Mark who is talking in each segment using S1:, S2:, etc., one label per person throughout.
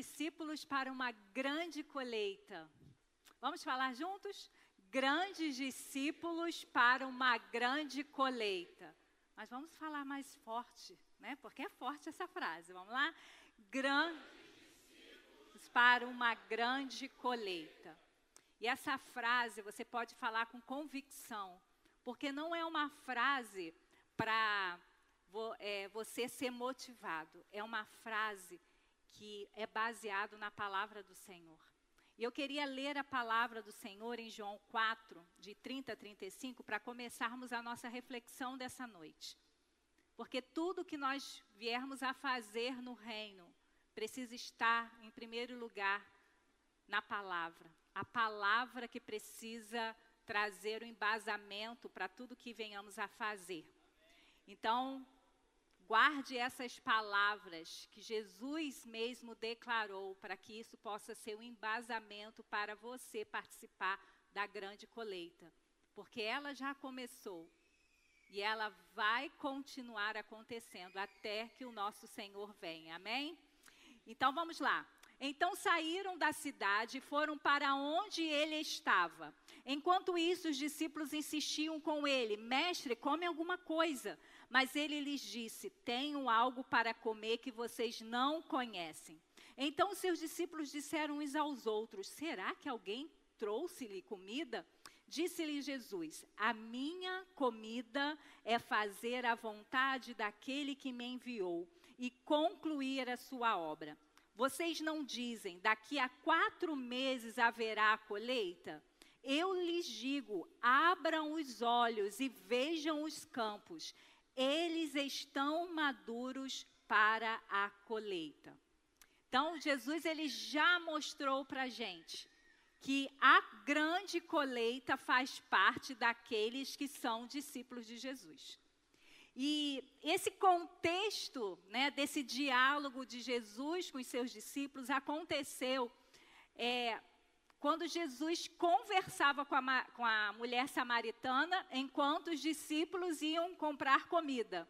S1: discípulos para uma grande colheita. Vamos falar juntos? Grandes discípulos para uma grande colheita. Mas vamos falar mais forte, né? Porque é forte essa frase. Vamos lá? Grandes para uma grande colheita. E essa frase você pode falar com convicção, porque não é uma frase para é, você ser motivado, é uma frase que é baseado na palavra do Senhor. E eu queria ler a palavra do Senhor em João 4, de 30 a 35, para começarmos a nossa reflexão dessa noite. Porque tudo que nós viermos a fazer no reino precisa estar, em primeiro lugar, na palavra. A palavra que precisa trazer o embasamento para tudo que venhamos a fazer. Então, guarde essas palavras que Jesus mesmo declarou, para que isso possa ser um embasamento para você participar da grande colheita. Porque ela já começou e ela vai continuar acontecendo até que o nosso Senhor venha. Amém? Então vamos lá. Então saíram da cidade e foram para onde ele estava. Enquanto isso, os discípulos insistiam com ele: Mestre, come alguma coisa. Mas ele lhes disse: Tenho algo para comer que vocês não conhecem. Então seus discípulos disseram uns aos outros: Será que alguém trouxe-lhe comida? Disse-lhe Jesus: A minha comida é fazer a vontade daquele que me enviou e concluir a sua obra. Vocês não dizem, daqui a quatro meses haverá a colheita? Eu lhes digo: abram os olhos e vejam os campos, eles estão maduros para a colheita. Então, Jesus ele já mostrou para a gente que a grande colheita faz parte daqueles que são discípulos de Jesus. E esse contexto né, desse diálogo de Jesus com os seus discípulos aconteceu é, quando Jesus conversava com a, com a mulher samaritana enquanto os discípulos iam comprar comida.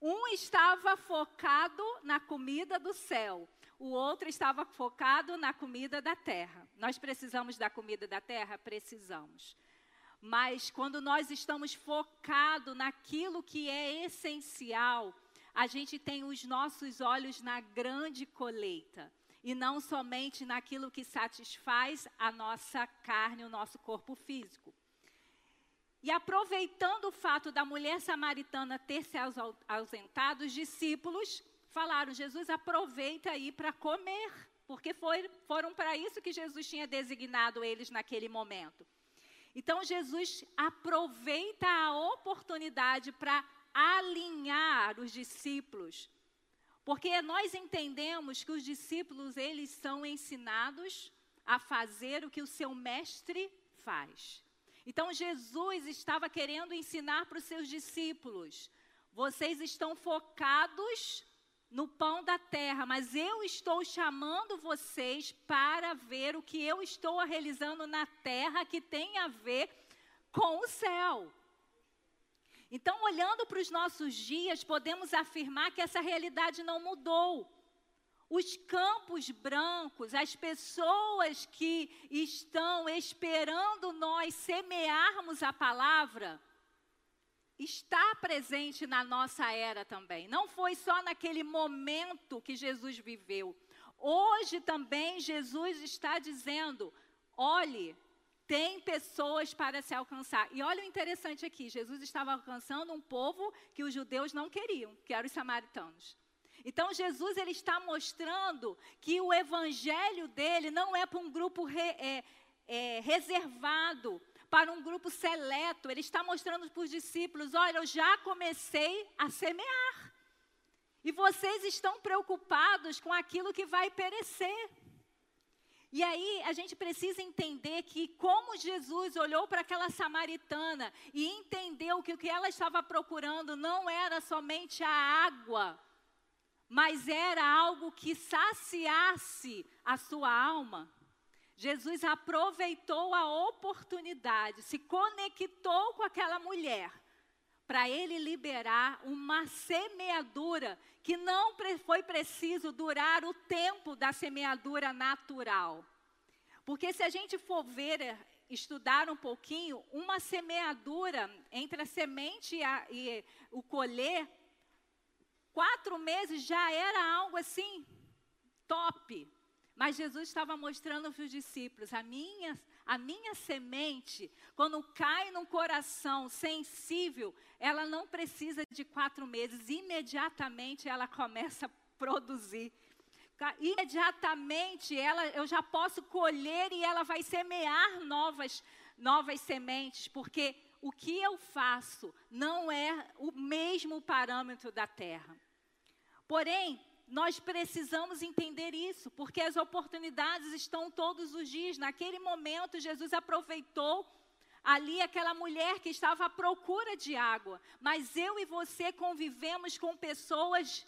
S1: Um estava focado na comida do céu, o outro estava focado na comida da terra. Nós precisamos da comida da terra? Precisamos. Mas quando nós estamos focados naquilo que é essencial, a gente tem os nossos olhos na grande colheita e não somente naquilo que satisfaz a nossa carne, o nosso corpo físico. E aproveitando o fato da mulher samaritana ter se ausentado, os discípulos falaram: Jesus, aproveita aí para comer, porque foi, foram para isso que Jesus tinha designado eles naquele momento. Então Jesus aproveita a oportunidade para alinhar os discípulos. Porque nós entendemos que os discípulos, eles são ensinados a fazer o que o seu mestre faz. Então Jesus estava querendo ensinar para os seus discípulos: vocês estão focados no pão da terra, mas eu estou chamando vocês para ver o que eu estou realizando na terra que tem a ver com o céu. Então, olhando para os nossos dias, podemos afirmar que essa realidade não mudou. Os campos brancos, as pessoas que estão esperando nós semearmos a palavra, está presente na nossa era também. Não foi só naquele momento que Jesus viveu. Hoje também Jesus está dizendo: olhe, tem pessoas para se alcançar. E olha o interessante aqui: Jesus estava alcançando um povo que os judeus não queriam, que eram os samaritanos. Então Jesus ele está mostrando que o evangelho dele não é para um grupo re, é, é, reservado, para um grupo seleto. Ele está mostrando para os discípulos: olha, eu já comecei a semear. E vocês estão preocupados com aquilo que vai perecer. E aí a gente precisa entender que como Jesus olhou para aquela samaritana e entendeu que o que ela estava procurando não era somente a água, mas era algo que saciasse a sua alma. Jesus aproveitou a oportunidade, se conectou com aquela mulher, para ele liberar uma semeadura que não foi preciso durar o tempo da semeadura natural. Porque se a gente for ver, estudar um pouquinho, uma semeadura entre a semente e, a, e o colher, quatro meses já era algo assim, top. Mas Jesus estava mostrando para os discípulos: a minha, a minha semente, quando cai num coração sensível, ela não precisa de quatro meses, imediatamente ela começa a produzir. Imediatamente ela, eu já posso colher e ela vai semear novas, novas sementes, porque o que eu faço não é o mesmo parâmetro da terra. Porém, nós precisamos entender isso, porque as oportunidades estão todos os dias. Naquele momento, Jesus aproveitou ali aquela mulher que estava à procura de água. Mas eu e você convivemos com pessoas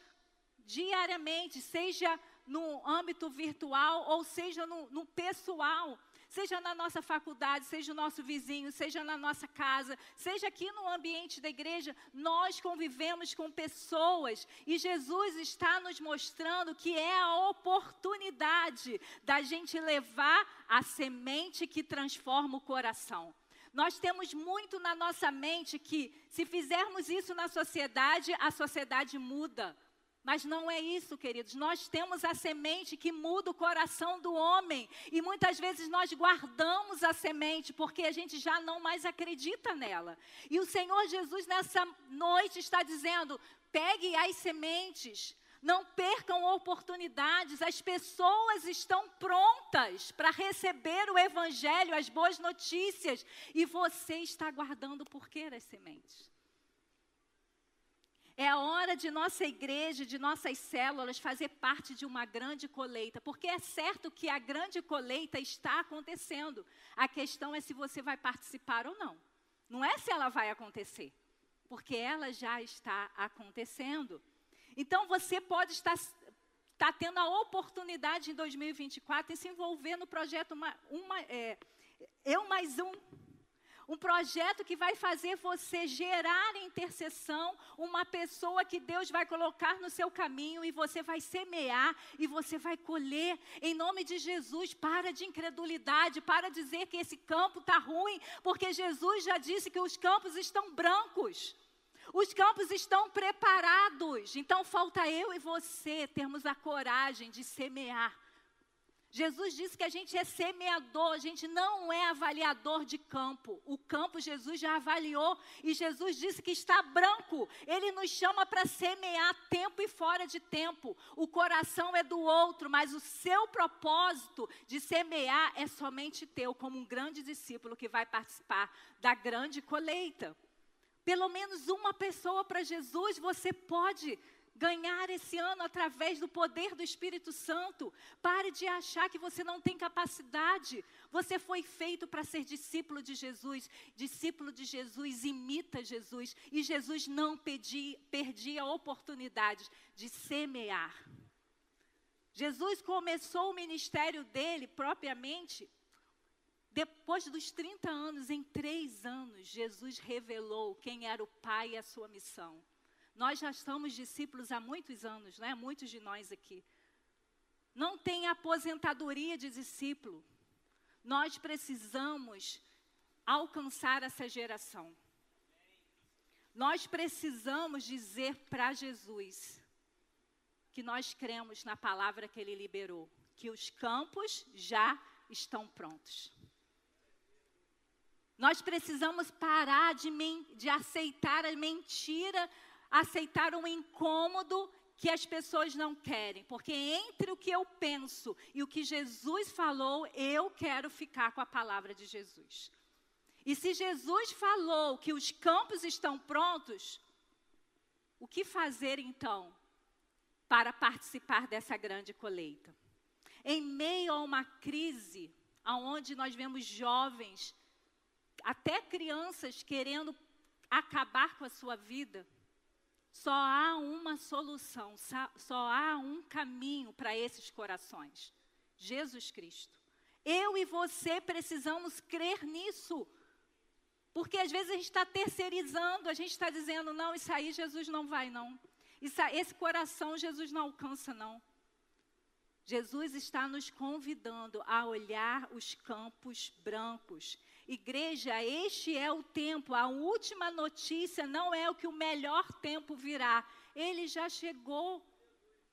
S1: diariamente, seja no âmbito virtual ou seja no, no pessoal seja na nossa faculdade, seja o nosso vizinho, seja na nossa casa, seja aqui no ambiente da igreja, nós convivemos com pessoas e Jesus está nos mostrando que é a oportunidade da gente levar a semente que transforma o coração. Nós temos muito na nossa mente que, se fizermos isso na sociedade, a sociedade muda. Mas não é isso, queridos. Nós temos a semente que muda o coração do homem. E muitas vezes nós guardamos a semente porque a gente já não mais acredita nela. E o Senhor Jesus, nessa noite, está dizendo: pegue as sementes. Não percam oportunidades, as pessoas estão prontas para receber o Evangelho, as boas notícias, e você está guardando por quê as sementes? É a hora de nossa igreja, de nossas células, fazer parte de uma grande colheita, porque é certo que a grande colheita está acontecendo. A questão é se você vai participar ou não. Não é se ela vai acontecer, porque ela já está acontecendo. Então você pode estar, estar tendo a oportunidade em 2024 de se envolver no projeto uma, uma, é, Eu Mais Um um projeto que vai fazer você gerar intercessão, uma pessoa que Deus vai colocar no seu caminho e você vai semear e você vai colher. Em nome de Jesus, para de incredulidade, para dizer que esse campo está ruim, porque Jesus já disse que os campos estão brancos. Os campos estão preparados. Então falta eu e você termos a coragem de semear Jesus disse que a gente é semeador, a gente não é avaliador de campo. O campo Jesus já avaliou e Jesus disse que está branco. Ele nos chama para semear tempo e fora de tempo. O coração é do outro, mas o seu propósito de semear é somente teu, como um grande discípulo que vai participar da grande colheita. Pelo menos uma pessoa para Jesus você pode ganhar esse ano através do poder do Espírito Santo. Pare de achar que você não tem capacidade. Você foi feito para ser discípulo de Jesus. Discípulo de Jesus imita Jesus. E Jesus não pedi, perdia a oportunidade de semear. Jesus começou o ministério dele propriamente depois dos 30 anos, em três anos, Jesus revelou quem era o Pai e a sua missão. Nós já estamos discípulos há muitos anos, não é? Muitos de nós aqui. Não tem aposentadoria de discípulo. Nós precisamos alcançar essa geração. Nós precisamos dizer para Jesus que nós cremos na palavra que ele liberou, que os campos já estão prontos. Nós precisamos parar de, de aceitar a mentira aceitar um incômodo que as pessoas não querem, porque entre o que eu penso e o que Jesus falou, eu quero ficar com a palavra de Jesus. E se Jesus falou que os campos estão prontos, o que fazer então para participar dessa grande colheita? Em meio a uma crise, onde nós vemos jovens, até crianças querendo acabar com a sua vida, só há uma solução, só há um caminho para esses corações: Jesus Cristo. Eu e você precisamos crer nisso. Porque às vezes a gente está terceirizando, a gente está dizendo, não, isso aí Jesus não vai, não. Isso, esse coração Jesus não alcança, não. Jesus está nos convidando a olhar os campos brancos. Igreja, este é o tempo, a última notícia não é o que o melhor tempo virá. Ele já chegou,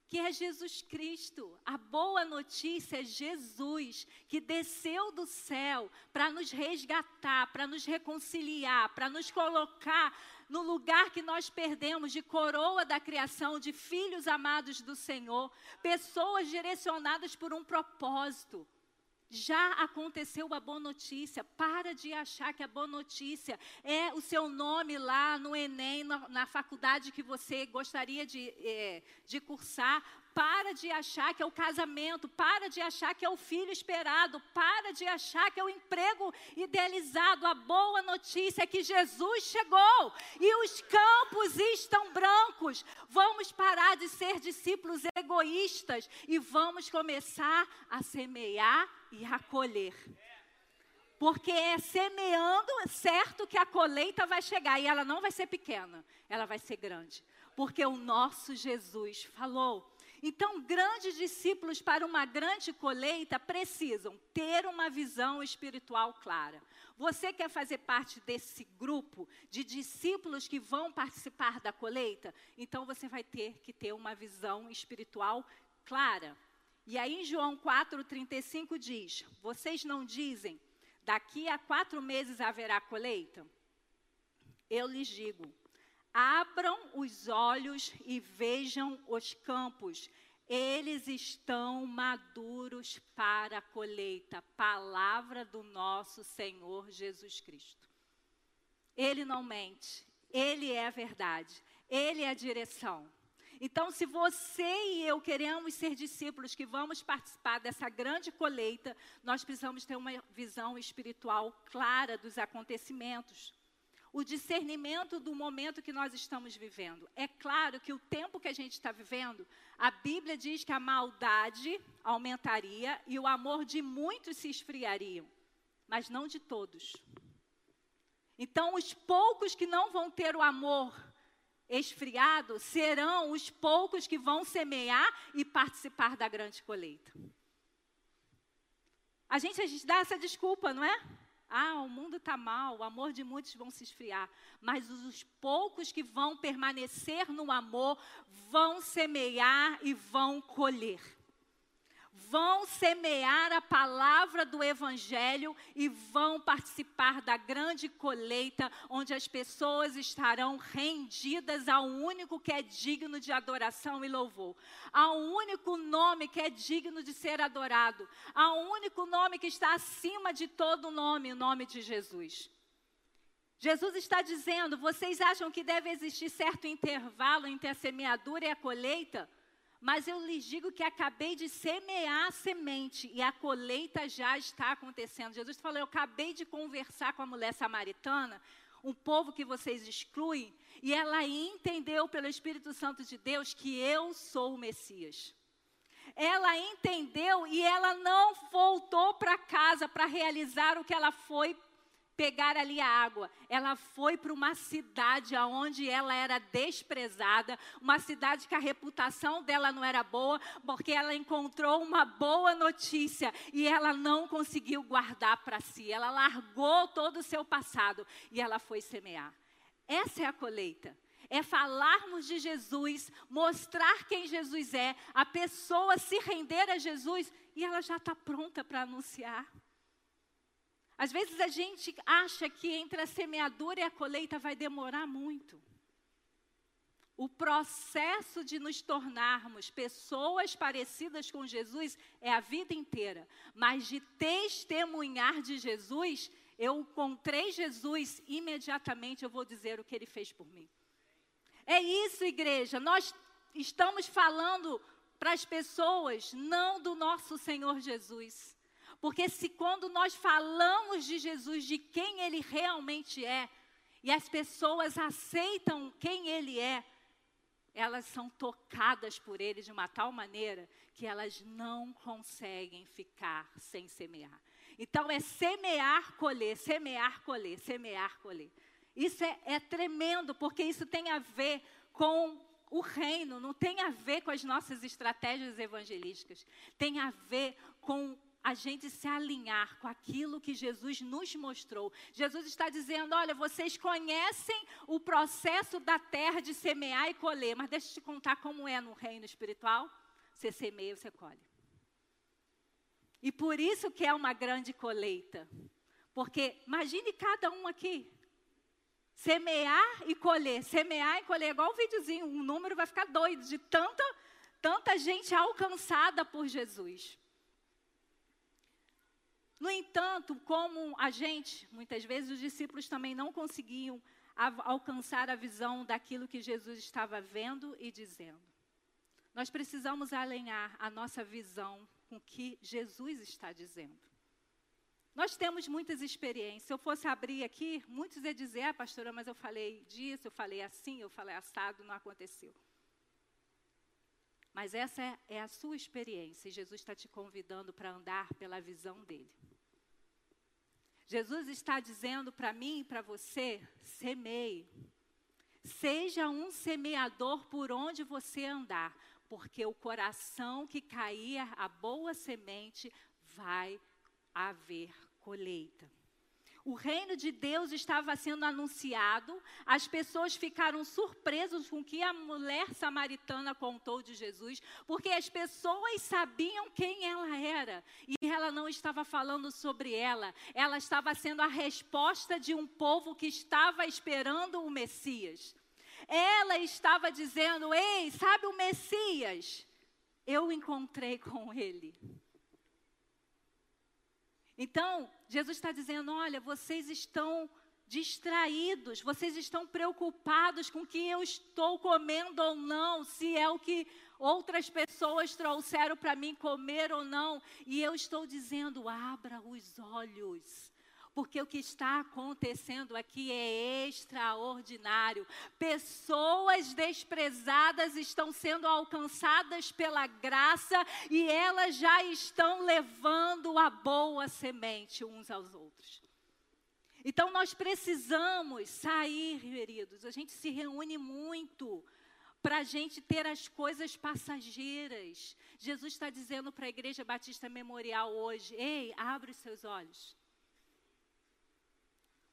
S1: que é Jesus Cristo. A boa notícia é Jesus, que desceu do céu para nos resgatar, para nos reconciliar, para nos colocar no lugar que nós perdemos de coroa da criação, de filhos amados do Senhor, pessoas direcionadas por um propósito. Já aconteceu a boa notícia. Para de achar que a boa notícia é o seu nome lá no Enem, na, na faculdade que você gostaria de, é, de cursar. Para de achar que é o casamento, para de achar que é o filho esperado, para de achar que é o emprego idealizado. A boa notícia é que Jesus chegou e os campos estão brancos. Vamos parar de ser discípulos egoístas e vamos começar a semear e a colher. Porque é semeando, certo que a colheita vai chegar e ela não vai ser pequena, ela vai ser grande. Porque o nosso Jesus falou. Então, grandes discípulos para uma grande colheita precisam ter uma visão espiritual clara. Você quer fazer parte desse grupo de discípulos que vão participar da colheita? Então, você vai ter que ter uma visão espiritual clara. E aí, em João 4,35 diz: Vocês não dizem, daqui a quatro meses haverá colheita? Eu lhes digo Abram os olhos e vejam os campos. Eles estão maduros para a colheita. Palavra do nosso Senhor Jesus Cristo. Ele não mente. Ele é a verdade. Ele é a direção. Então, se você e eu queremos ser discípulos que vamos participar dessa grande colheita, nós precisamos ter uma visão espiritual clara dos acontecimentos o discernimento do momento que nós estamos vivendo. É claro que o tempo que a gente está vivendo, a Bíblia diz que a maldade aumentaria e o amor de muitos se esfriariam, mas não de todos. Então, os poucos que não vão ter o amor esfriado serão os poucos que vão semear e participar da grande colheita. A gente, a gente dá essa desculpa, não é? Ah, o mundo está mal, o amor de muitos vão se esfriar. Mas os poucos que vão permanecer no amor vão semear e vão colher vão semear a palavra do Evangelho e vão participar da grande colheita, onde as pessoas estarão rendidas ao único que é digno de adoração e louvor, ao único nome que é digno de ser adorado, ao único nome que está acima de todo nome, o nome de Jesus. Jesus está dizendo: vocês acham que deve existir certo intervalo entre a semeadura e a colheita? Mas eu lhes digo que acabei de semear a semente e a colheita já está acontecendo. Jesus falou: Eu acabei de conversar com a mulher samaritana, um povo que vocês excluem, e ela entendeu pelo Espírito Santo de Deus que eu sou o Messias. Ela entendeu e ela não voltou para casa para realizar o que ela foi pegar ali a água. Ela foi para uma cidade onde ela era desprezada, uma cidade que a reputação dela não era boa, porque ela encontrou uma boa notícia e ela não conseguiu guardar para si. Ela largou todo o seu passado e ela foi semear. Essa é a colheita é falarmos de Jesus, mostrar quem Jesus é, a pessoa se render a Jesus e ela já está pronta para anunciar. Às vezes a gente acha que entre a semeadura e a colheita vai demorar muito. O processo de nos tornarmos pessoas parecidas com Jesus é a vida inteira, mas de testemunhar de Jesus, eu encontrei Jesus, imediatamente eu vou dizer o que ele fez por mim. É isso, igreja, nós estamos falando para as pessoas, não do nosso Senhor Jesus. Porque se quando nós falamos de Jesus, de quem ele realmente é, e as pessoas aceitam quem ele é, elas são tocadas por ele de uma tal maneira que elas não conseguem ficar sem semear. Então é semear, colher, semear, colher, semear, colher. Isso é, é tremendo, porque isso tem a ver com o reino, não tem a ver com as nossas estratégias evangelísticas, tem a ver com a gente se alinhar com aquilo que Jesus nos mostrou. Jesus está dizendo: olha, vocês conhecem o processo da terra de semear e colher, mas deixa eu te contar como é no reino espiritual. Você semeia, você colhe. E por isso que é uma grande colheita. Porque imagine cada um aqui. Semear e colher, semear e colher, igual o videozinho, o número vai ficar doido de tanta, tanta gente alcançada por Jesus. No entanto, como a gente, muitas vezes os discípulos também não conseguiam alcançar a visão daquilo que Jesus estava vendo e dizendo. Nós precisamos alinhar a nossa visão com o que Jesus está dizendo. Nós temos muitas experiências. Se eu fosse abrir aqui, muitos iam dizer, ah, pastora, mas eu falei disso, eu falei assim, eu falei assado, não aconteceu. Mas essa é, é a sua experiência e Jesus está te convidando para andar pela visão dele. Jesus está dizendo para mim e para você: semeie. Seja um semeador por onde você andar, porque o coração que cair a boa semente vai haver colheita. O reino de Deus estava sendo anunciado, as pessoas ficaram surpresas com o que a mulher samaritana contou de Jesus, porque as pessoas sabiam quem ela era e ela não estava falando sobre ela, ela estava sendo a resposta de um povo que estava esperando o Messias. Ela estava dizendo: Ei, sabe o Messias? Eu encontrei com ele. Então, Jesus está dizendo: olha, vocês estão distraídos, vocês estão preocupados com o que eu estou comendo ou não, se é o que outras pessoas trouxeram para mim comer ou não. E eu estou dizendo: abra os olhos porque o que está acontecendo aqui é extraordinário. Pessoas desprezadas estão sendo alcançadas pela graça e elas já estão levando a boa semente uns aos outros. Então nós precisamos sair, queridos. A gente se reúne muito para a gente ter as coisas passageiras. Jesus está dizendo para a Igreja Batista Memorial hoje: ei, abre os seus olhos.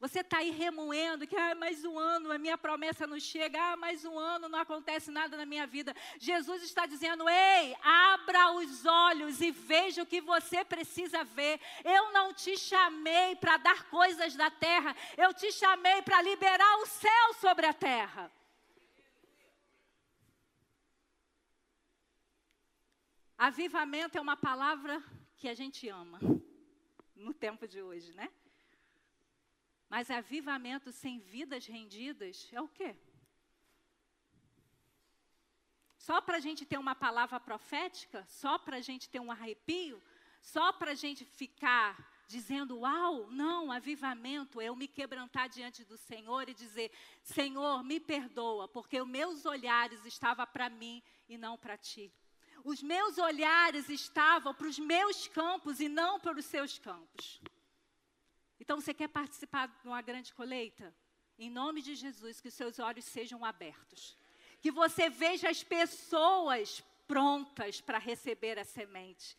S1: Você está aí remoendo que ah, mais um ano a minha promessa não chega, ah, mais um ano não acontece nada na minha vida. Jesus está dizendo: ei, abra os olhos e veja o que você precisa ver. Eu não te chamei para dar coisas da terra, eu te chamei para liberar o céu sobre a terra. Avivamento é uma palavra que a gente ama no tempo de hoje, né? Mas avivamento sem vidas rendidas é o quê? Só para a gente ter uma palavra profética? Só para a gente ter um arrepio? Só para a gente ficar dizendo, uau, não, avivamento é eu me quebrantar diante do Senhor e dizer, Senhor, me perdoa, porque os meus olhares estavam para mim e não para ti. Os meus olhares estavam para os meus campos e não para os seus campos. Então, você quer participar de uma grande colheita? Em nome de Jesus, que seus olhos sejam abertos. Que você veja as pessoas prontas para receber a semente.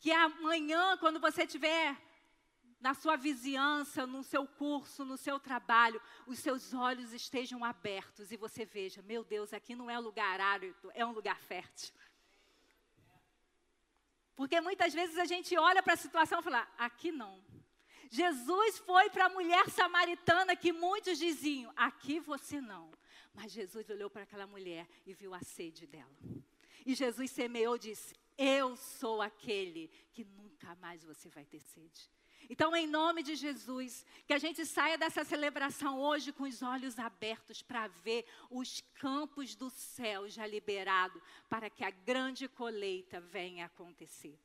S1: Que amanhã, quando você estiver na sua vizinhança, no seu curso, no seu trabalho, os seus olhos estejam abertos e você veja: meu Deus, aqui não é um lugar árido, é um lugar fértil. Porque muitas vezes a gente olha para a situação e fala: aqui não. Jesus foi para a mulher samaritana que muitos diziam: aqui você não. Mas Jesus olhou para aquela mulher e viu a sede dela. E Jesus semeou e disse: Eu sou aquele que nunca mais você vai ter sede. Então, em nome de Jesus, que a gente saia dessa celebração hoje com os olhos abertos para ver os campos do céu já liberados para que a grande colheita venha acontecer.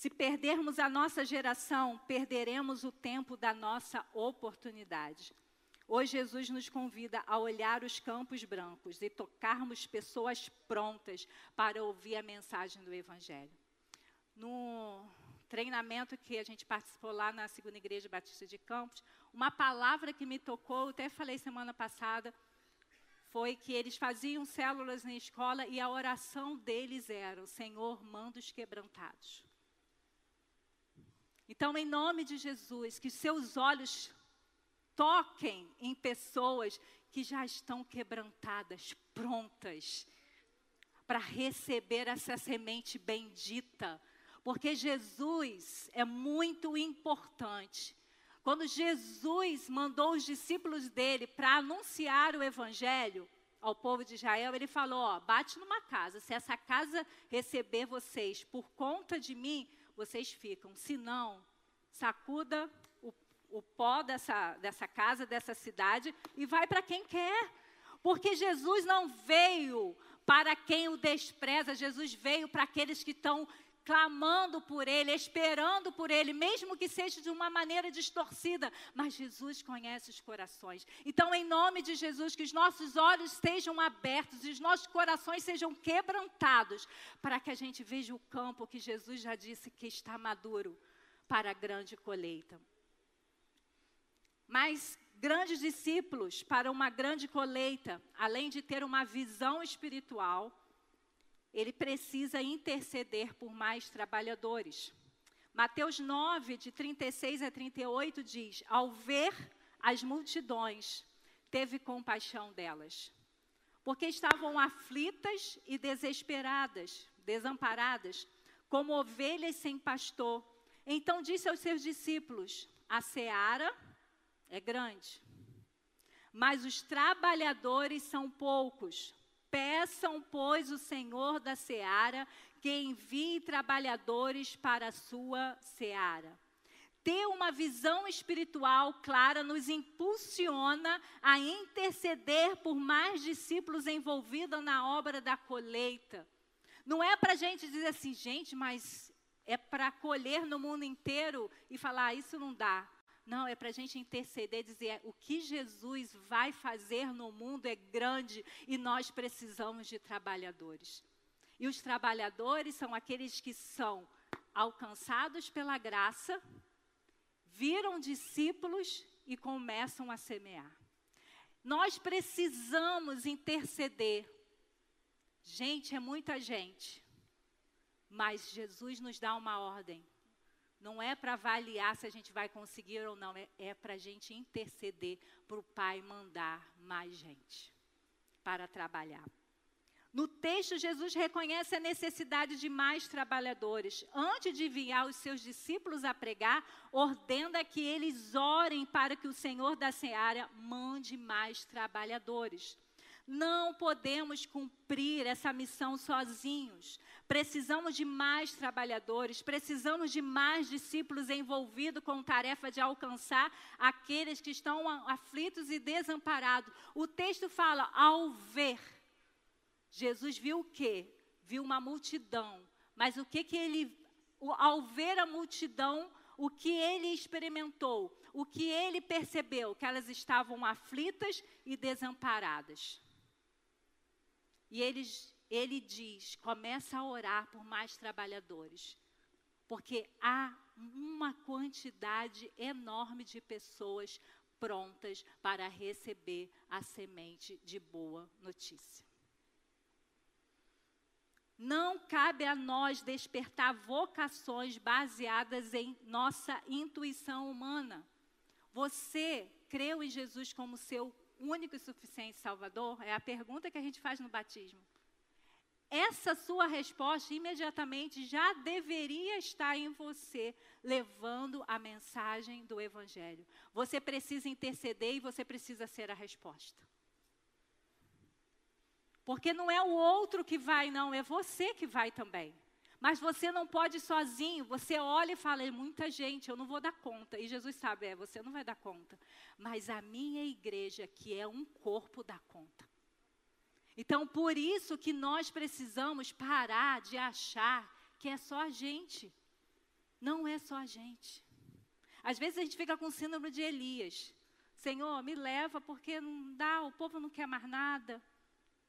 S1: Se perdermos a nossa geração, perderemos o tempo da nossa oportunidade. Hoje Jesus nos convida a olhar os campos brancos e tocarmos pessoas prontas para ouvir a mensagem do Evangelho. No treinamento que a gente participou lá na Segunda Igreja Batista de Campos, uma palavra que me tocou, até falei semana passada, foi que eles faziam células na escola e a oração deles era: Senhor, manda os quebrantados. Então, em nome de Jesus, que seus olhos toquem em pessoas que já estão quebrantadas, prontas para receber essa semente bendita, porque Jesus é muito importante. Quando Jesus mandou os discípulos dele para anunciar o evangelho ao povo de Israel, ele falou: ó, bate numa casa, se essa casa receber vocês por conta de mim, vocês ficam. Se não, sacuda o, o pó dessa, dessa casa, dessa cidade e vai para quem quer. Porque Jesus não veio para quem o despreza, Jesus veio para aqueles que estão clamando por Ele, esperando por Ele, mesmo que seja de uma maneira distorcida, mas Jesus conhece os corações. Então, em nome de Jesus, que os nossos olhos sejam abertos e os nossos corações sejam quebrantados, para que a gente veja o campo que Jesus já disse que está maduro para a grande colheita. Mas grandes discípulos para uma grande colheita, além de ter uma visão espiritual, ele precisa interceder por mais trabalhadores. Mateus 9, de 36 a 38 diz: Ao ver as multidões, teve compaixão delas, porque estavam aflitas e desesperadas, desamparadas, como ovelhas sem pastor. Então disse aos seus discípulos: A seara é grande, mas os trabalhadores são poucos. Peçam, pois, o Senhor da seara que envie trabalhadores para a sua seara. Ter uma visão espiritual clara nos impulsiona a interceder por mais discípulos envolvidos na obra da colheita. Não é para a gente dizer assim, gente, mas é para colher no mundo inteiro e falar, ah, isso não dá. Não, é para a gente interceder, dizer o que Jesus vai fazer no mundo é grande e nós precisamos de trabalhadores. E os trabalhadores são aqueles que são alcançados pela graça, viram discípulos e começam a semear. Nós precisamos interceder. Gente, é muita gente. Mas Jesus nos dá uma ordem. Não é para avaliar se a gente vai conseguir ou não, é, é para a gente interceder para o Pai mandar mais gente para trabalhar. No texto, Jesus reconhece a necessidade de mais trabalhadores. Antes de enviar os seus discípulos a pregar, ordena que eles orem para que o Senhor da seara mande mais trabalhadores. Não podemos cumprir essa missão sozinhos. Precisamos de mais trabalhadores, precisamos de mais discípulos envolvidos com tarefa de alcançar aqueles que estão aflitos e desamparados. O texto fala: ao ver. Jesus viu o quê? Viu uma multidão. Mas o que que ele, ao ver a multidão, o que ele experimentou? O que ele percebeu? Que elas estavam aflitas e desamparadas. E eles, ele diz: começa a orar por mais trabalhadores, porque há uma quantidade enorme de pessoas prontas para receber a semente de boa notícia. Não cabe a nós despertar vocações baseadas em nossa intuição humana. Você creu em Jesus como seu único e suficiente Salvador? É a pergunta que a gente faz no batismo. Essa sua resposta imediatamente já deveria estar em você, levando a mensagem do Evangelho. Você precisa interceder e você precisa ser a resposta. Porque não é o outro que vai, não, é você que vai também. Mas você não pode sozinho. Você olha e fala, é muita gente, eu não vou dar conta. E Jesus sabe, é, você não vai dar conta. Mas a minha igreja, que é um corpo, dá conta. Então, por isso que nós precisamos parar de achar que é só a gente. Não é só a gente. Às vezes a gente fica com síndrome de Elias. Senhor, me leva porque não dá, o povo não quer mais nada.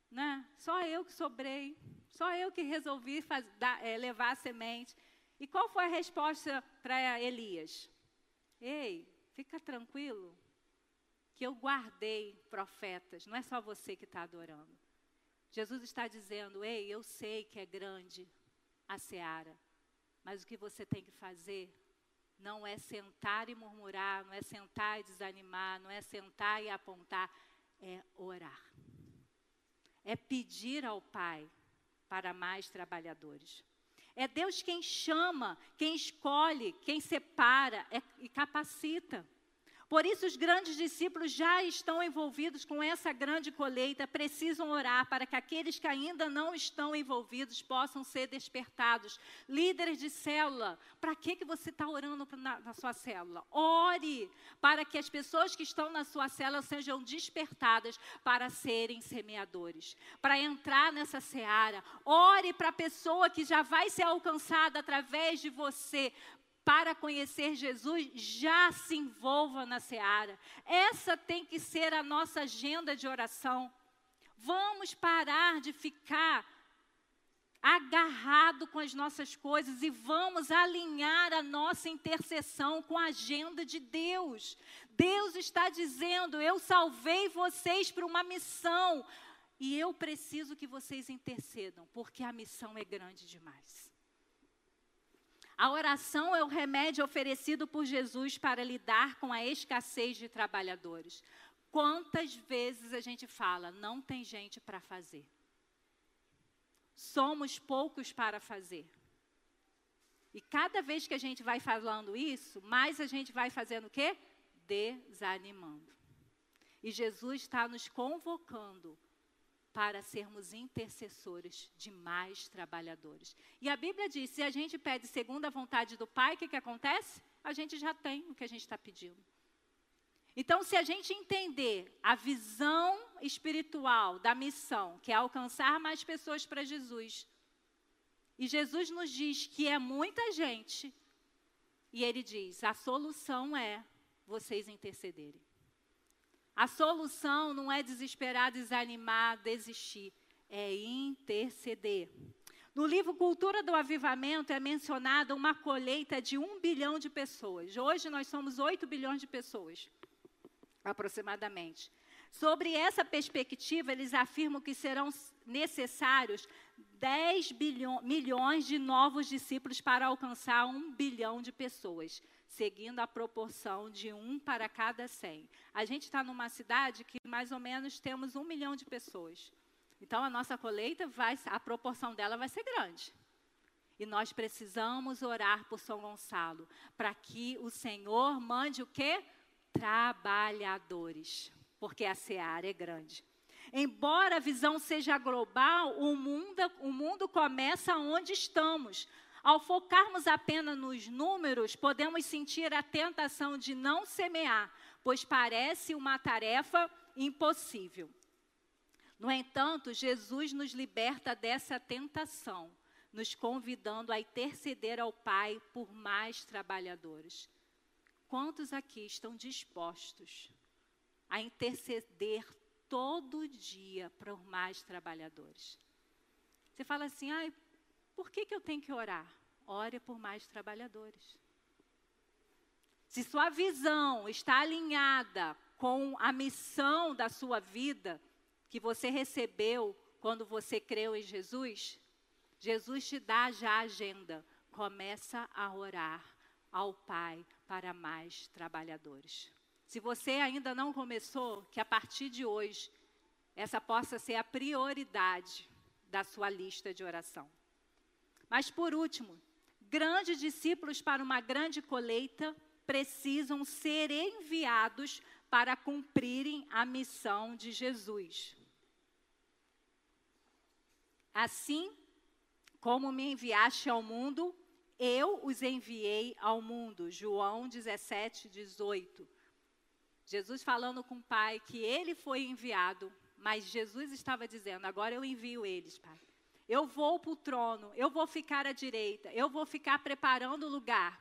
S1: Né? Só eu que sobrei. Só eu que resolvi faz, é, levar a semente. E qual foi a resposta para Elias? Ei, fica tranquilo, que eu guardei profetas, não é só você que está adorando. Jesus está dizendo: Ei, eu sei que é grande a seara, mas o que você tem que fazer não é sentar e murmurar, não é sentar e desanimar, não é sentar e apontar, é orar. É pedir ao Pai para mais trabalhadores. É Deus quem chama, quem escolhe, quem separa é, e capacita. Por isso, os grandes discípulos já estão envolvidos com essa grande colheita, precisam orar para que aqueles que ainda não estão envolvidos possam ser despertados. Líderes de célula, para que, que você está orando na, na sua célula? Ore para que as pessoas que estão na sua célula sejam despertadas para serem semeadores, para entrar nessa seara. Ore para a pessoa que já vai ser alcançada através de você, para conhecer Jesus, já se envolva na seara. Essa tem que ser a nossa agenda de oração. Vamos parar de ficar agarrado com as nossas coisas e vamos alinhar a nossa intercessão com a agenda de Deus. Deus está dizendo: Eu salvei vocês para uma missão e eu preciso que vocês intercedam, porque a missão é grande demais. A oração é o remédio oferecido por Jesus para lidar com a escassez de trabalhadores. Quantas vezes a gente fala, não tem gente para fazer? Somos poucos para fazer. E cada vez que a gente vai falando isso, mais a gente vai fazendo o quê? Desanimando. E Jesus está nos convocando para sermos intercessores de mais trabalhadores. E a Bíblia diz: se a gente pede segundo a vontade do Pai, o que, que acontece? A gente já tem o que a gente está pedindo. Então, se a gente entender a visão espiritual da missão, que é alcançar mais pessoas para Jesus, e Jesus nos diz que é muita gente, e ele diz: a solução é vocês intercederem. A solução não é desesperar, desanimar, desistir, é interceder. No livro Cultura do Avivamento é mencionada uma colheita de um bilhão de pessoas. Hoje nós somos 8 bilhões de pessoas, aproximadamente. Sobre essa perspectiva, eles afirmam que serão necessários 10 bilhões, milhões de novos discípulos para alcançar um bilhão de pessoas seguindo a proporção de um para cada cem. A gente está numa cidade que mais ou menos temos um milhão de pessoas. Então a nossa colheita vai, a proporção dela vai ser grande. E nós precisamos orar por São Gonçalo, para que o Senhor mande o quê? Trabalhadores, porque a seara é grande. Embora a visão seja global, o mundo, o mundo começa onde estamos, ao focarmos apenas nos números, podemos sentir a tentação de não semear, pois parece uma tarefa impossível. No entanto, Jesus nos liberta dessa tentação, nos convidando a interceder ao Pai por mais trabalhadores. Quantos aqui estão dispostos a interceder todo dia por mais trabalhadores? Você fala assim, ai, por que, que eu tenho que orar? Ore por mais trabalhadores. Se sua visão está alinhada com a missão da sua vida, que você recebeu quando você creu em Jesus, Jesus te dá já a agenda. Começa a orar ao Pai para mais trabalhadores. Se você ainda não começou, que a partir de hoje essa possa ser a prioridade da sua lista de oração. Mas por último, grandes discípulos para uma grande colheita precisam ser enviados para cumprirem a missão de Jesus. Assim como me enviaste ao mundo, eu os enviei ao mundo. João 17, 18. Jesus falando com o Pai que ele foi enviado, mas Jesus estava dizendo: agora eu envio eles, Pai. Eu vou para o trono, eu vou ficar à direita, eu vou ficar preparando o lugar.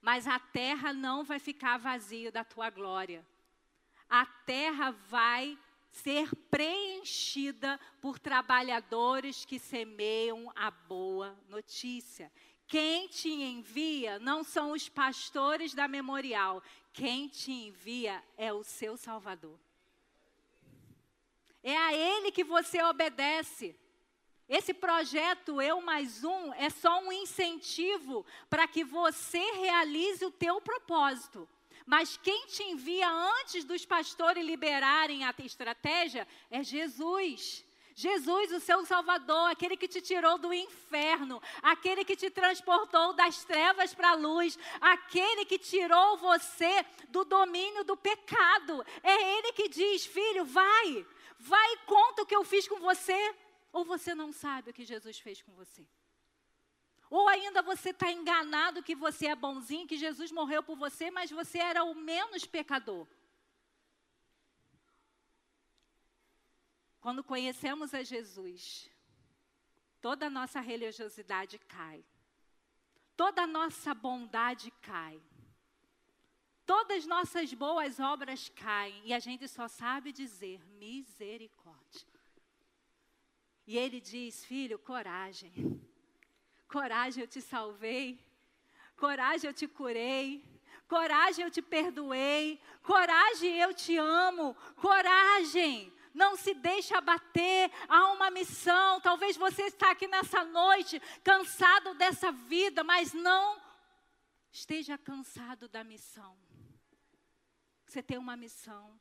S1: Mas a terra não vai ficar vazia da tua glória. A terra vai ser preenchida por trabalhadores que semeiam a boa notícia. Quem te envia não são os pastores da memorial, quem te envia é o seu Salvador. É a Ele que você obedece. Esse projeto Eu Mais Um é só um incentivo para que você realize o teu propósito. Mas quem te envia antes dos pastores liberarem a estratégia é Jesus. Jesus, o seu Salvador, aquele que te tirou do inferno, aquele que te transportou das trevas para a luz, aquele que tirou você do domínio do pecado. É Ele que diz: Filho, vai, vai e conta o que eu fiz com você. Ou você não sabe o que Jesus fez com você? Ou ainda você está enganado que você é bonzinho, que Jesus morreu por você, mas você era o menos pecador. Quando conhecemos a Jesus, toda a nossa religiosidade cai, toda a nossa bondade cai, todas as nossas boas obras caem e a gente só sabe dizer misericórdia. E ele diz: Filho, coragem, coragem, eu te salvei, coragem, eu te curei, coragem, eu te perdoei, coragem, eu te amo, coragem. Não se deixe abater, há uma missão. Talvez você está aqui nessa noite cansado dessa vida, mas não esteja cansado da missão. Você tem uma missão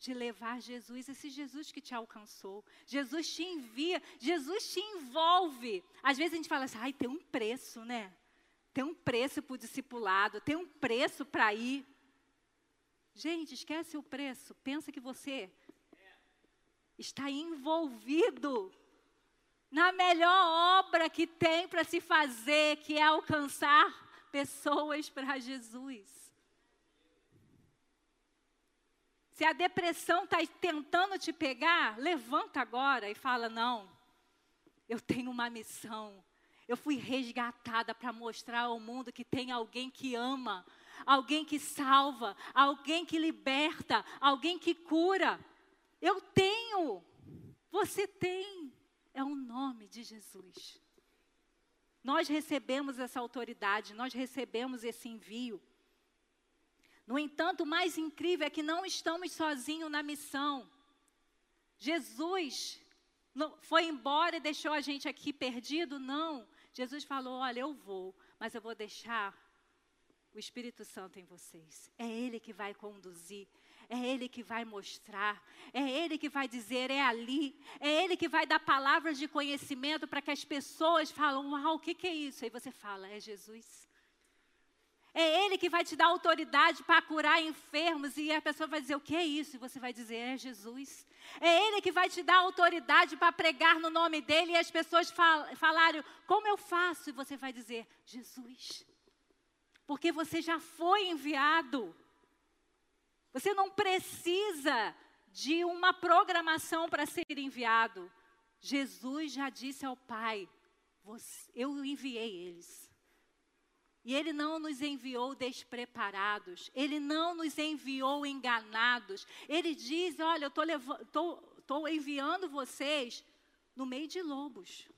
S1: de levar Jesus, esse Jesus que te alcançou. Jesus te envia, Jesus te envolve. Às vezes a gente fala assim, ai, tem um preço, né? Tem um preço para o discipulado, tem um preço para ir. Gente, esquece o preço. Pensa que você está envolvido na melhor obra que tem para se fazer, que é alcançar pessoas para Jesus. Se a depressão está tentando te pegar, levanta agora e fala: não, eu tenho uma missão. Eu fui resgatada para mostrar ao mundo que tem alguém que ama, alguém que salva, alguém que liberta, alguém que cura. Eu tenho, você tem, é o nome de Jesus. Nós recebemos essa autoridade, nós recebemos esse envio. No entanto, o mais incrível é que não estamos sozinhos na missão. Jesus foi embora e deixou a gente aqui perdido? Não. Jesus falou: Olha, eu vou, mas eu vou deixar o Espírito Santo em vocês. É Ele que vai conduzir, é Ele que vai mostrar, é Ele que vai dizer, é ali, é Ele que vai dar palavras de conhecimento para que as pessoas falam, uau, o que, que é isso? Aí você fala, é Jesus. É Ele que vai te dar autoridade para curar enfermos e a pessoa vai dizer, o que é isso? E você vai dizer, é Jesus. É Ele que vai te dar autoridade para pregar no nome dEle e as pessoas fal falarem, como eu faço? E você vai dizer, Jesus porque você já foi enviado. Você não precisa de uma programação para ser enviado. Jesus já disse ao Pai: Eu enviei eles. E Ele não nos enviou despreparados, Ele não nos enviou enganados. Ele diz: Olha, eu estou enviando vocês no meio de lobos.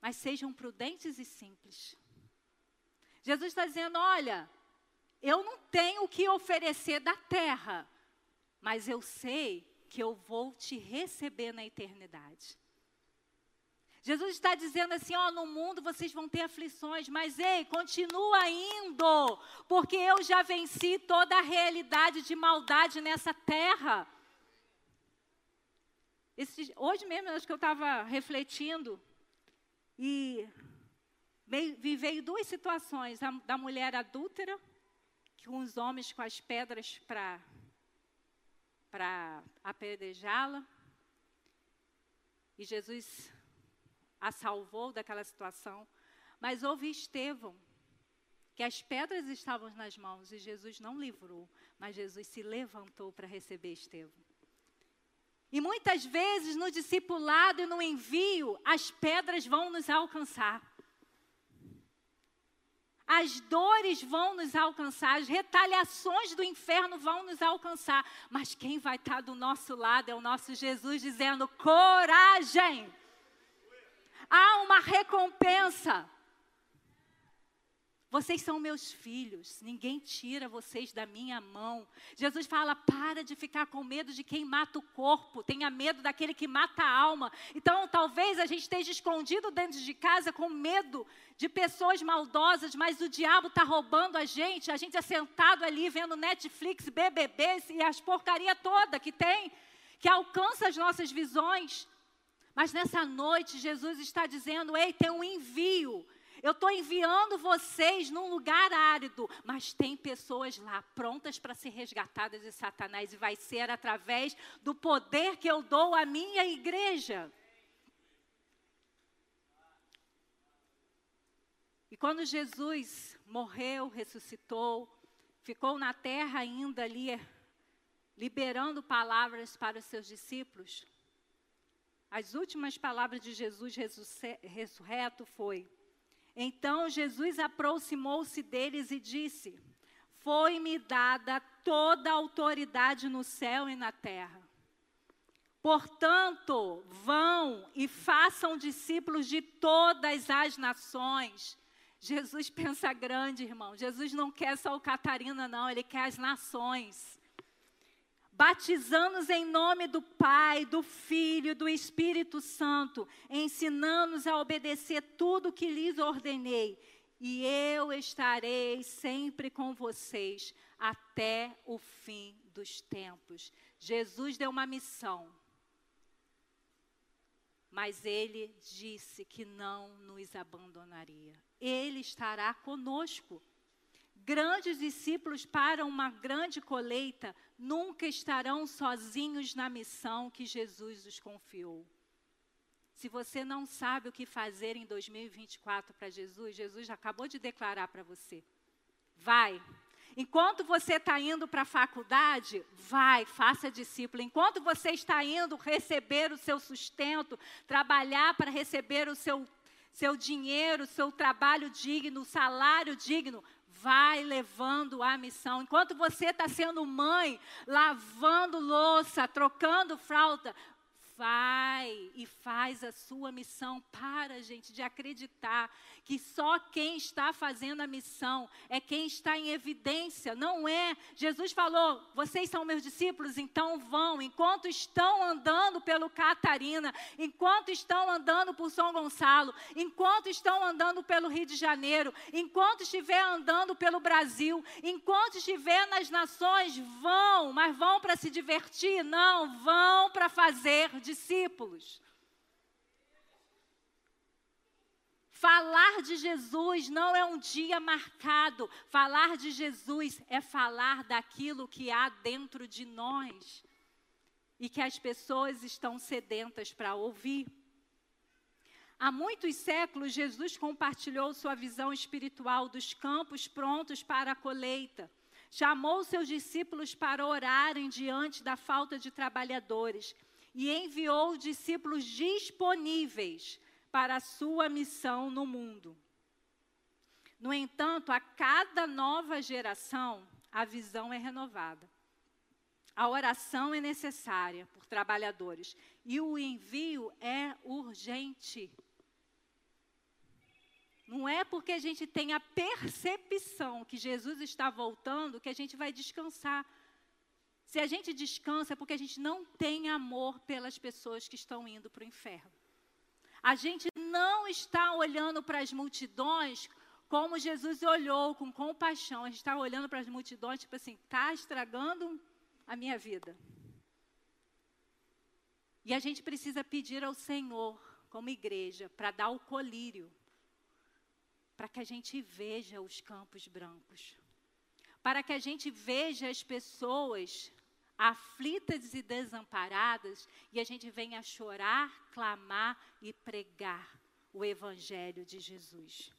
S1: Mas sejam prudentes e simples. Jesus está dizendo: olha, eu não tenho o que oferecer da terra, mas eu sei que eu vou te receber na eternidade. Jesus está dizendo assim: ó, no mundo vocês vão ter aflições, mas ei, continua indo, porque eu já venci toda a realidade de maldade nessa terra. Esse, hoje mesmo, acho que eu estava refletindo, e veio duas situações: a, da mulher adúltera, com os homens com as pedras para apedrejá-la. E Jesus a salvou daquela situação. Mas houve Estevão, que as pedras estavam nas mãos e Jesus não livrou, mas Jesus se levantou para receber Estevão. E muitas vezes no discipulado e no envio, as pedras vão nos alcançar as dores vão nos alcançar, as retaliações do inferno vão nos alcançar, mas quem vai estar do nosso lado é o nosso Jesus dizendo: coragem, há uma recompensa. Vocês são meus filhos, ninguém tira vocês da minha mão. Jesus fala: para de ficar com medo de quem mata o corpo, tenha medo daquele que mata a alma. Então, talvez a gente esteja escondido dentro de casa com medo de pessoas maldosas, mas o diabo está roubando a gente. A gente é sentado ali vendo Netflix, BBB e as porcaria toda que tem, que alcança as nossas visões. Mas nessa noite, Jesus está dizendo: ei, tem um envio eu estou enviando vocês num lugar árido, mas tem pessoas lá prontas para ser resgatadas de Satanás e vai ser através do poder que eu dou à minha igreja. E quando Jesus morreu, ressuscitou, ficou na terra ainda ali, liberando palavras para os seus discípulos, as últimas palavras de Jesus ressurreto foi: então Jesus aproximou-se deles e disse: Foi-me dada toda a autoridade no céu e na terra. Portanto, vão e façam discípulos de todas as nações. Jesus pensa grande, irmão. Jesus não quer só o Catarina, não, ele quer as nações batizando-os em nome do Pai, do Filho, do Espírito Santo, ensinando-os a obedecer tudo o que lhes ordenei. E eu estarei sempre com vocês até o fim dos tempos. Jesus deu uma missão, mas ele disse que não nos abandonaria. Ele estará conosco. Grandes discípulos para uma grande colheita nunca estarão sozinhos na missão que Jesus os confiou. Se você não sabe o que fazer em 2024 para Jesus, Jesus acabou de declarar para você. Vai. Enquanto você está indo para a faculdade, vai, faça discípulo. Enquanto você está indo receber o seu sustento, trabalhar para receber o seu, seu dinheiro, o seu trabalho digno, salário digno, vai levando a missão. Enquanto você está sendo mãe, lavando louça, trocando fralda, vai e faz a sua missão. Para, gente, de acreditar que só quem está fazendo a missão é quem está em evidência, não é. Jesus falou: vocês são meus discípulos, então vão. Enquanto estão andando pelo Catarina, enquanto estão andando por São Gonçalo, enquanto estão andando pelo Rio de Janeiro, enquanto estiver andando pelo Brasil, enquanto estiver nas nações, vão, mas vão para se divertir? Não, vão para fazer discípulos. Falar de Jesus não é um dia marcado. Falar de Jesus é falar daquilo que há dentro de nós e que as pessoas estão sedentas para ouvir. Há muitos séculos, Jesus compartilhou sua visão espiritual dos campos prontos para a colheita. Chamou seus discípulos para orarem diante da falta de trabalhadores e enviou discípulos disponíveis para a sua missão no mundo. No entanto, a cada nova geração, a visão é renovada. A oração é necessária por trabalhadores e o envio é urgente. Não é porque a gente tem a percepção que Jesus está voltando que a gente vai descansar. Se a gente descansa é porque a gente não tem amor pelas pessoas que estão indo para o inferno. A gente não está olhando para as multidões como Jesus olhou, com compaixão. A gente está olhando para as multidões, tipo assim, está estragando a minha vida. E a gente precisa pedir ao Senhor, como igreja, para dar o colírio, para que a gente veja os campos brancos, para que a gente veja as pessoas aflitas e desamparadas, e a gente vem a chorar, clamar e pregar o Evangelho de Jesus.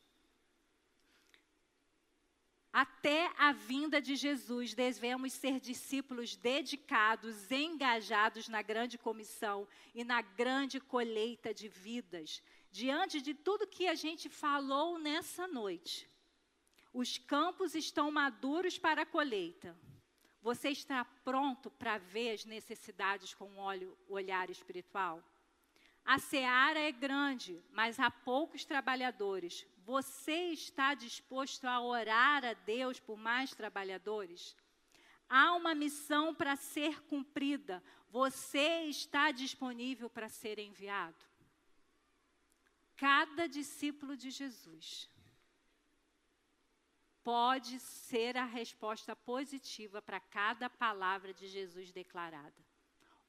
S1: Até a vinda de Jesus, devemos ser discípulos dedicados, engajados na grande comissão e na grande colheita de vidas. Diante de tudo que a gente falou nessa noite, os campos estão maduros para a colheita. Você está pronto para ver as necessidades com o olhar espiritual? A seara é grande, mas há poucos trabalhadores. Você está disposto a orar a Deus por mais trabalhadores? Há uma missão para ser cumprida. Você está disponível para ser enviado? Cada discípulo de Jesus pode ser a resposta positiva para cada palavra de Jesus declarada.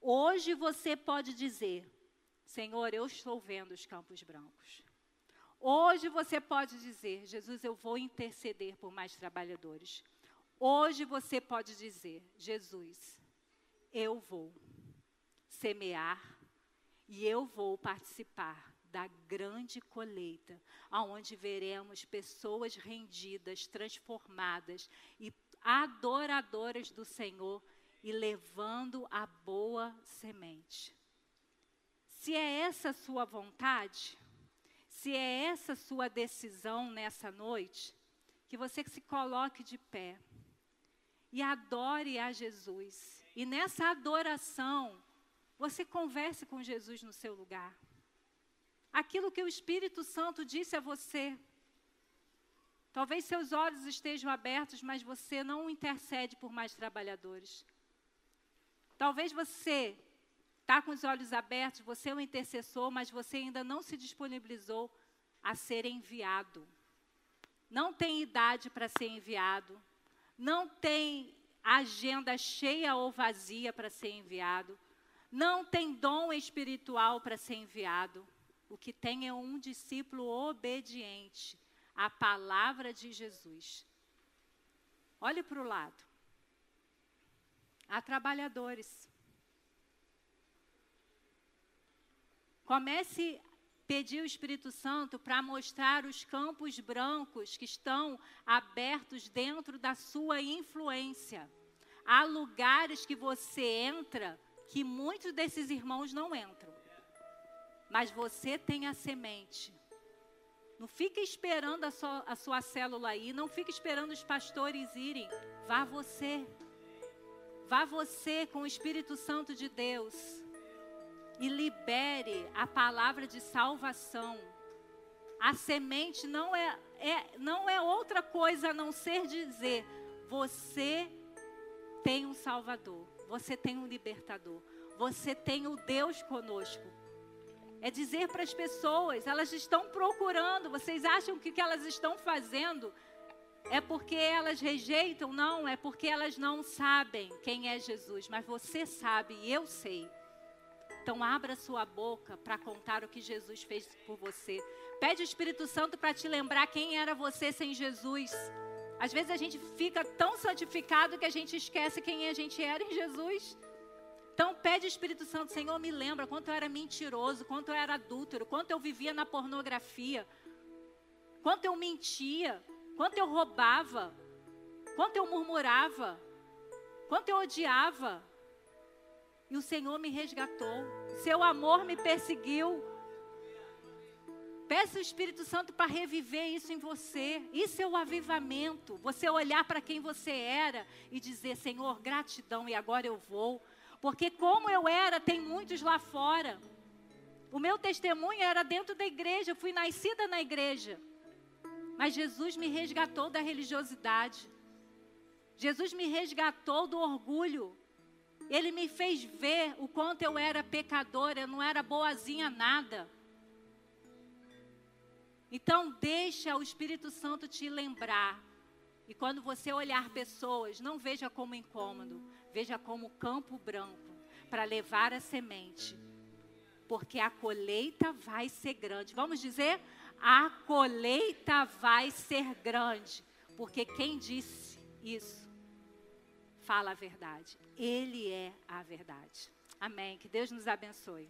S1: Hoje você pode dizer: Senhor, eu estou vendo os campos brancos. Hoje você pode dizer: Jesus, eu vou interceder por mais trabalhadores. Hoje você pode dizer: Jesus, eu vou semear e eu vou participar da grande colheita, aonde veremos pessoas rendidas, transformadas e adoradoras do Senhor e levando a boa semente. Se é essa a sua vontade, se é essa a sua decisão nessa noite, que você se coloque de pé e adore a Jesus. E nessa adoração, você converse com Jesus no seu lugar aquilo que o Espírito Santo disse a você. Talvez seus olhos estejam abertos, mas você não intercede por mais trabalhadores. Talvez você está com os olhos abertos, você é um intercessor, mas você ainda não se disponibilizou a ser enviado. Não tem idade para ser enviado. Não tem agenda cheia ou vazia para ser enviado. Não tem dom espiritual para ser enviado. O que tem é um discípulo obediente à palavra de Jesus. Olhe para o lado. Há trabalhadores. Comece a pedir o Espírito Santo para mostrar os campos brancos que estão abertos dentro da sua influência. Há lugares que você entra que muitos desses irmãos não entram mas você tem a semente. Não fica esperando a sua, a sua célula aí, não fica esperando os pastores irem. Vá você. Vá você com o Espírito Santo de Deus e libere a palavra de salvação. A semente não é, é, não é outra coisa a não ser dizer: você tem um Salvador, você tem um libertador, você tem o Deus conosco. É dizer para as pessoas, elas estão procurando, vocês acham que o que elas estão fazendo é porque elas rejeitam? Não, é porque elas não sabem quem é Jesus, mas você sabe e eu sei. Então abra sua boca para contar o que Jesus fez por você. Pede o Espírito Santo para te lembrar quem era você sem Jesus. Às vezes a gente fica tão santificado que a gente esquece quem a gente era em Jesus. Então pede o Espírito Santo, Senhor, me lembra quanto eu era mentiroso, quanto eu era adúltero, quanto eu vivia na pornografia, quanto eu mentia, quanto eu roubava, quanto eu murmurava, quanto eu odiava. E o Senhor me resgatou. Seu amor me perseguiu. Peça o Espírito Santo para reviver isso em você. Isso é o avivamento. Você olhar para quem você era e dizer: Senhor, gratidão, e agora eu vou porque como eu era, tem muitos lá fora. O meu testemunho era dentro da igreja, eu fui nascida na igreja. Mas Jesus me resgatou da religiosidade. Jesus me resgatou do orgulho. Ele me fez ver o quanto eu era pecadora, eu não era boazinha nada. Então, deixa o Espírito Santo te lembrar. E quando você olhar pessoas, não veja como incômodo, Veja como campo branco para levar a semente. Porque a colheita vai ser grande. Vamos dizer? A colheita vai ser grande. Porque quem disse isso fala a verdade. Ele é a verdade. Amém. Que Deus nos abençoe.